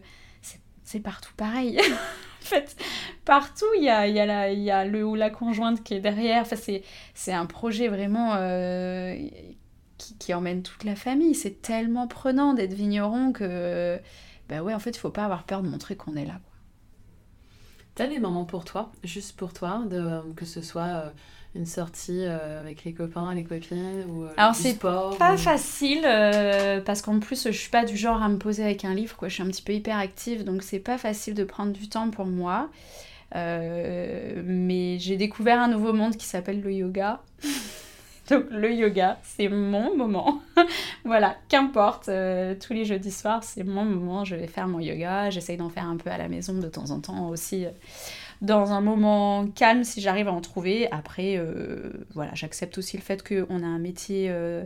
c'est partout pareil. en fait, partout, il y a, y, a y a le ou la conjointe qui est derrière. Enfin, c'est un projet vraiment euh, qui, qui, emmène toute la famille. C'est tellement prenant d'être vigneron que, bah ouais, en fait, il faut pas avoir peur de montrer qu'on est là. T'as des moments pour toi, juste pour toi, de, que ce soit euh, une sortie euh, avec les copains, les copines ou euh, Alors c'est pas facile euh, parce qu'en plus je suis pas du genre à me poser avec un livre quoi, je suis un petit peu hyper active donc c'est pas facile de prendre du temps pour moi. mais j'ai découvert un nouveau monde qui s'appelle le yoga. donc le yoga, c'est mon moment. voilà, qu'importe, tous les jeudis soirs, c'est mon moment, je vais faire mon yoga, j'essaye d'en faire un peu à la maison de temps en temps aussi dans un moment calme si j'arrive à en trouver. Après, euh, voilà, j'accepte aussi le fait qu'on a un métier euh,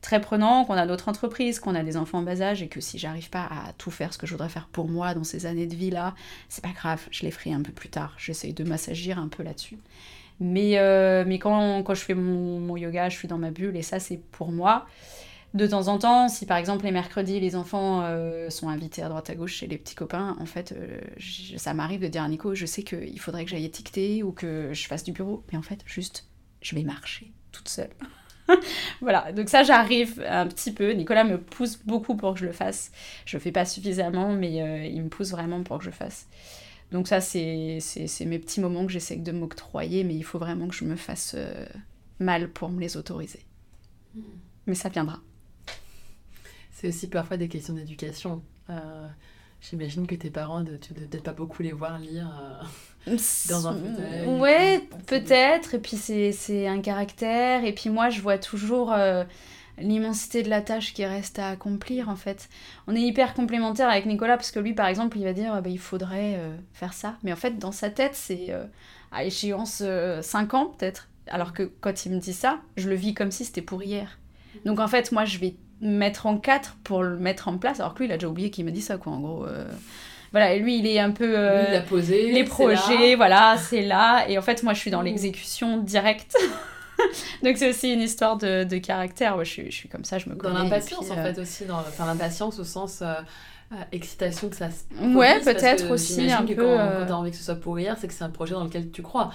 très prenant, qu'on a notre entreprise, qu'on a des enfants en bas âge et que si j'arrive pas à tout faire ce que je voudrais faire pour moi dans ces années de vie là, c'est pas grave, je les ferai un peu plus tard. J'essaye de m'assagir un peu là-dessus. Mais, euh, quand, quand je fais mon, yoga, je suis dans ma bulle et ça c'est pour moi de temps en temps, si par exemple les mercredis, les enfants euh, sont invités à droite à gauche chez les petits copains, en fait, euh, ça m'arrive de dire à Nico, je sais qu'il faudrait que j'aille étiqueter ou que je fasse du bureau, mais en fait, juste, je vais marcher toute seule. voilà, donc ça j'arrive un petit peu. Nicolas me pousse beaucoup pour que je le fasse. Je le fais pas suffisamment, mais euh, il me pousse vraiment pour que je fasse. Donc ça, c'est mes petits moments que j'essaie de m'octroyer, mais il faut vraiment que je me fasse mal pour me les autoriser. Hmm. Mais ça viendra c'est aussi parfois des questions d'éducation. Euh, J'imagine que tes parents, tu ne peut-être pas beaucoup les voir lire euh, dans un fauteuil. Ouais, peut-être. Et puis c'est un caractère. Et puis moi, je vois toujours euh, l'immensité de la tâche qui reste à accomplir, en fait. On est hyper complémentaires avec Nicolas, parce que lui, par exemple, il va dire, bah, il faudrait euh, faire ça. Mais en fait, dans sa tête, c'est à échéance 5 ans, peut-être. Alors que quand il me dit ça, je le vis comme si c'était pour hier. Donc en fait, moi, je vais mettre en quatre pour le mettre en place. Alors que lui, il a déjà oublié qu'il m'a dit ça, quoi, en gros. Euh. Voilà, et lui, il est un peu. Euh, il a posé. Les projets, voilà, c'est là. Et en fait, moi, je suis dans l'exécution directe. Donc, c'est aussi une histoire de, de caractère. Moi, je, suis, je suis comme ça, je me connais. Dans l'impatience, en fait, euh, aussi. Dans, enfin, l'impatience au sens. excitation que ça se ouais peut-être aussi un peu quand, quand t'as envie que ce soit pour hier c'est que c'est un projet dans lequel tu crois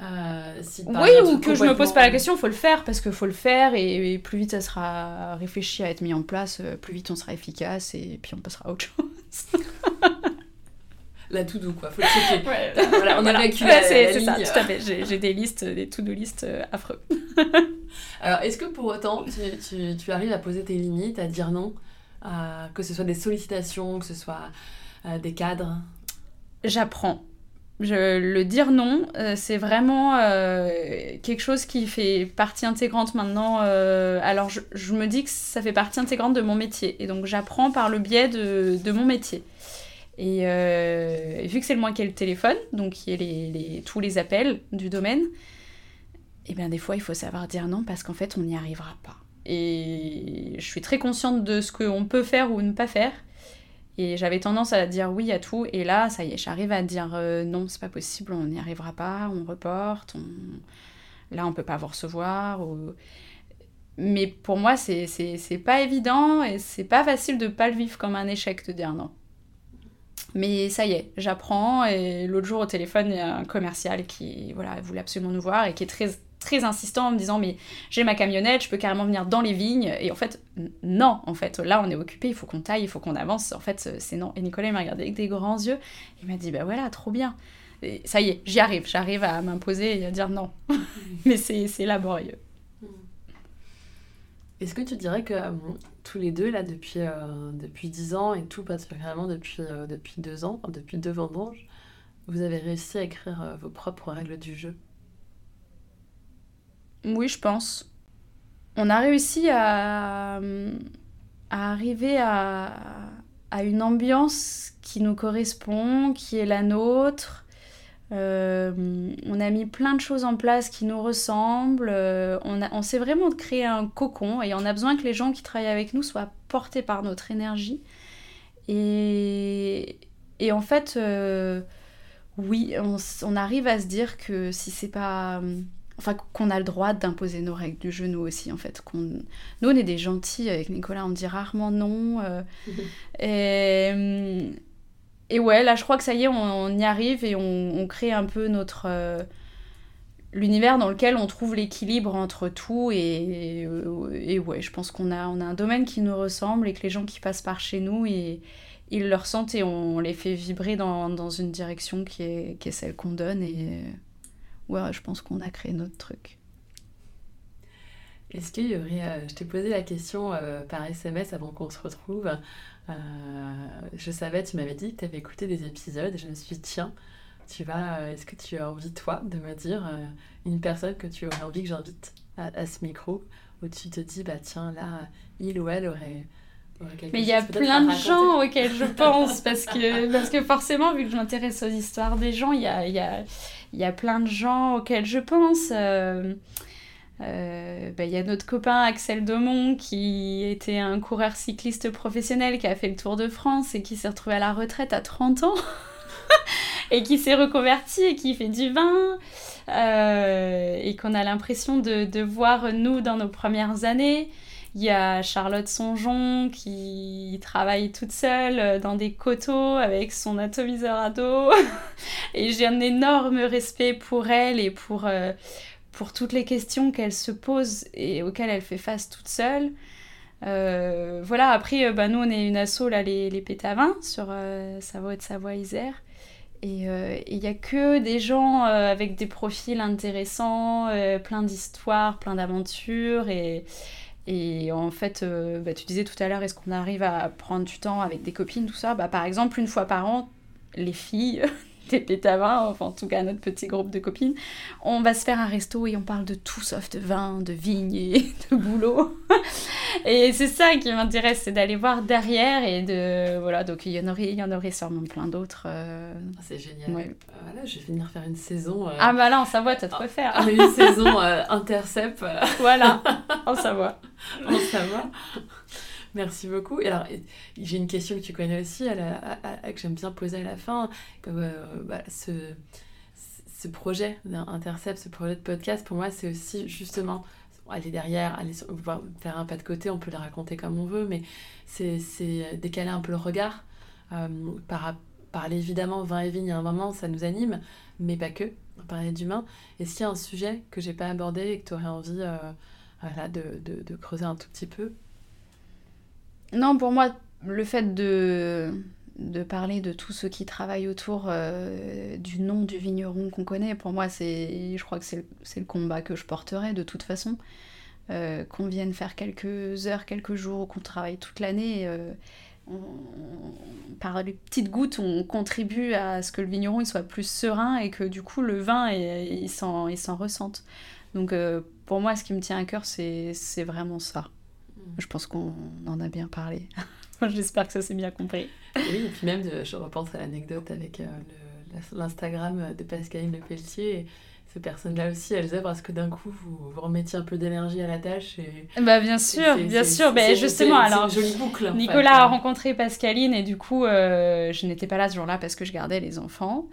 euh, oui, ou que je me pose pas la question, faut le faire parce qu'il faut le faire et, plus vite ça sera réfléchi à être mis en place, euh, plus vite on sera efficace et puis on passera à autre chose. la to do quoi, faut le checker. voilà, on a vécu la, C'est ça, tout à fait. J'ai des listes, des to-do listes euh, affreux. Alors, est-ce que pour autant tu, tu, tu, arrives à poser tes limites, à dire non, que ce soit des sollicitations, que ce soit des cadres? J'apprends le dire non, euh, c'est vraiment euh, quelque chose qui fait partie intégrante maintenant. Euh, alors je, me dis que ça fait partie intégrante de mon métier. Et donc j'apprends par le biais de, mon métier. Et, vu que c'est le moins qui est le téléphone, donc y a les, tous les appels du domaine, et eh bien des fois il faut savoir dire non parce qu'en fait on n'y arrivera pas. Et je suis très consciente de ce qu'on peut faire ou ne pas faire. Et j'avais tendance à dire oui à tout, et là, ça y est, j'arrive à dire euh, non, c'est pas possible, on n'y arrivera pas, on reporte, on... là, on peut pas vous recevoir. Mais pour moi, c'est pas évident, et c'est pas facile de pas le vivre comme un échec de dire non. Mais ça y est, j'apprends, et l'autre jour au téléphone, il y a un commercial qui voilà, voulait absolument nous voir, et qui est très très insistant en me disant mais j'ai ma camionnette, je peux carrément venir dans les vignes. Et en fait, non, en fait, là on est occupé, il faut qu'on taille, il faut qu'on avance. En fait, c'est non. Et Nicolas m'a regardé avec des grands yeux, il m'a dit bah voilà, trop bien. Ça y est, j'y arrive, j'arrive à m'imposer et à dire non. mais c'est laborieux. Est-ce que tu dirais que euh, tous les deux, là, depuis, euh, depuis 10 ans et tout particulièrement depuis, euh, depuis 2 ans, depuis deux vendanges, vous avez réussi à écrire vos propres règles du jeu? Oui, je pense. On a réussi à, arriver à, une ambiance qui nous correspond, qui est la nôtre. Euh, on a mis plein de choses en place qui nous ressemblent. Euh, on, on s'est vraiment créé un cocon et on a besoin que les gens qui travaillent avec nous soient portés par notre énergie. Et, en fait, euh, oui, on, on, arrive à se dire que si c'est pas enfin qu'on a le droit d'imposer nos règles du jeu nous aussi en fait. Qu'on nous on est des gentils avec Nicolas on dit rarement non euh, et, et, ouais là je crois que ça y est on, y arrive et on, crée un peu notre euh, l'univers dans lequel on trouve l'équilibre entre tout et, et, ouais je pense qu'on a on a un domaine qui nous ressemble et que les gens qui passent par chez nous et ils le ressentent et on les fait vibrer dans, dans une direction qui est, qui est celle qu'on donne et ouais, je pense qu'on a créé notre truc. Est-ce qu'il y aurait. Euh, je t'ai posé la question euh, par SMS avant qu'on se retrouve. Euh, je savais, tu m'avais dit que tu avais écouté des épisodes je me suis dit, tiens, tu vas. Est-ce que tu as envie, toi, de me dire une personne que tu aurais envie que j'invite à, ce micro où tu te dis, bah tiens, là, il ou elle aurait. Mais il y a plein de gens auxquels je pense, parce que, parce que forcément, vu que je m'intéresse aux histoires des gens, il y a, y a il y a plein de gens auxquels je pense. Euh, euh, bah, il y a notre copain Axel Domon qui était un coureur cycliste professionnel qui a fait le Tour de France et qui s'est retrouvé à la retraite à 30 ans et qui s'est reconverti et qui fait du vin euh, et qu'on a l'impression de, de, voir nous dans nos premières années. Il y a Charlotte Songeon qui travaille toute seule euh, dans des coteaux avec son atomiseur à dos. et j'ai un énorme respect pour elle et pour, euh, pour toutes les questions qu'elle se pose et auxquelles elle fait face toute seule. Euh, voilà, après, bah, nous, on est une asso, là, les, Pétavins, sur Savoie de Savoie-Isère. Et il n'y a que des gens avec des profils intéressants, plein d'histoires, plein d'aventures. Et en fait, bah, tu disais tout à l'heure, est-ce qu'on arrive à prendre du temps avec des copines, tout ça? Bah, Par exemple, une fois par an, les filles pétavins, enfin en tout cas notre petit groupe de copines, on va se faire un resto et on parle de tout sauf de vin, de vigne et de boulot. et c'est ça qui m'intéresse, c'est d'aller voir derrière et de... Voilà, donc il y en aurait, il y en aurait sûrement plein d'autres. Euh. Ah, c'est génial. Voilà, je vais venir faire une saison... Euh, ah bah là, en Savoie, t'as de quoi faire. Ah, une saison euh, intercept. voilà, en Savoie. en Savoie. Merci beaucoup. Alors, j'ai une question que tu connais aussi, que j'aime bien poser à la fin. Euh, bah, ce, ce projet d'Intercept, ce projet de podcast, pour moi, c'est aussi justement aller derrière, aller faire un pas de côté, on peut le raconter comme on veut, mais c'est décaler un peu le regard. Euh, par, parler évidemment vin et vigne à un moment, ça nous anime, mais pas que. Parler d'humain. Est-ce qu'il y a un sujet que j'ai pas abordé et que tu aurais envie euh, voilà, de, de creuser un tout petit peu? Non, pour moi, le fait de, parler de tous ceux qui travaillent autour euh, du nom du vigneron qu'on connaît, pour moi, c'est, je crois que c'est le, combat que je porterai de toute façon. Euh, qu'on vienne faire quelques heures, quelques jours, qu'on travaille toute l'année, euh, par les petites gouttes, on contribue à ce que le vigneron il soit plus serein et que du coup le vin s'en, ressente. Donc pour moi, ce qui me tient à cœur, c'est vraiment ça. Je pense qu'on en a bien parlé. J'espère que ça s'est bien compris. Oui, et puis même, je repense à l'anecdote avec euh, l'Instagram de Pascaline Le Pelletier ces personnes-là aussi, elles œuvrent à ce que d'un coup vous, vous remettiez un peu d'énergie à la tâche. Et, bah bien sûr, bien sûr. Mais justement, alors jolie boucle, Nicolas a rencontré Pascaline et du coup, euh, je n'étais pas là ce jour-là parce que je gardais les enfants.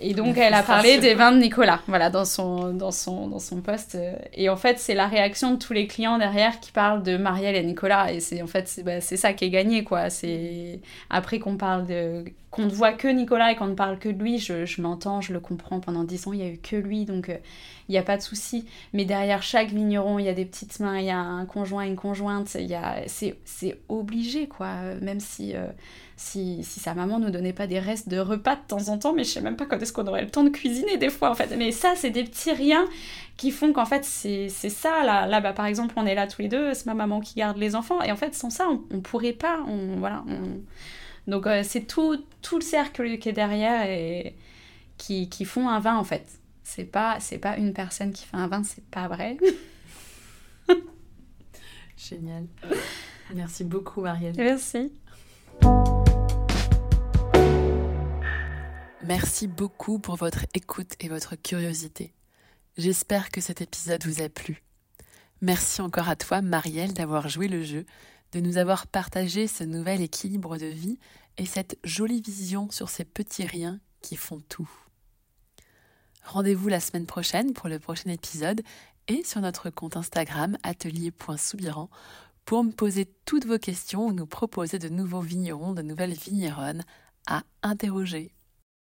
Et donc, elle a parlé des vins de Nicolas, voilà, dans son, dans son, dans son poste. Et en fait, c'est la réaction de tous les clients derrière qui parlent de Marielle et Nicolas. Et c'est en fait, c'est bah, ça qui est gagné, quoi. C'est après qu'on parle de qu'on ne voit que Nicolas et qu'on ne parle que de lui, je, je m'entends, je le comprends. Pendant dix ans, il n'y a eu que lui, donc il n'y a pas de souci. Mais derrière chaque vigneron, il y a des petites mains, il y a un conjoint, une conjointe, c'est obligé, quoi. Même si, euh, si, si, sa maman ne donnait pas des restes de repas de temps en temps, mais je sais même pas quand est-ce qu'on aurait le temps de cuisiner des fois, en fait. Mais ça, c'est des petits riens qui font qu'en fait, c'est ça. Là, là bah, par exemple, on est là tous les deux, c'est ma maman qui garde les enfants. Et en fait, sans ça, on, ne pourrait pas. On, voilà, on, donc euh, c'est tout, tout le cercle qui est derrière et qui, qui font un vin en fait. C'est pas, c'est pas une personne qui fait un vin, c'est pas vrai. Génial. Merci beaucoup Marielle. Merci. Merci beaucoup pour votre écoute et votre curiosité. J'espère que cet épisode vous a plu. Merci encore à toi, Marielle, d'avoir joué le jeu de nous avoir partagé ce nouvel équilibre de vie et cette jolie vision sur ces petits riens qui font tout. Rendez-vous la semaine prochaine pour le prochain épisode et sur notre compte Instagram atelier.soubirant pour me poser toutes vos questions ou nous proposer de nouveaux vignerons, de nouvelles vigneronnes à interroger.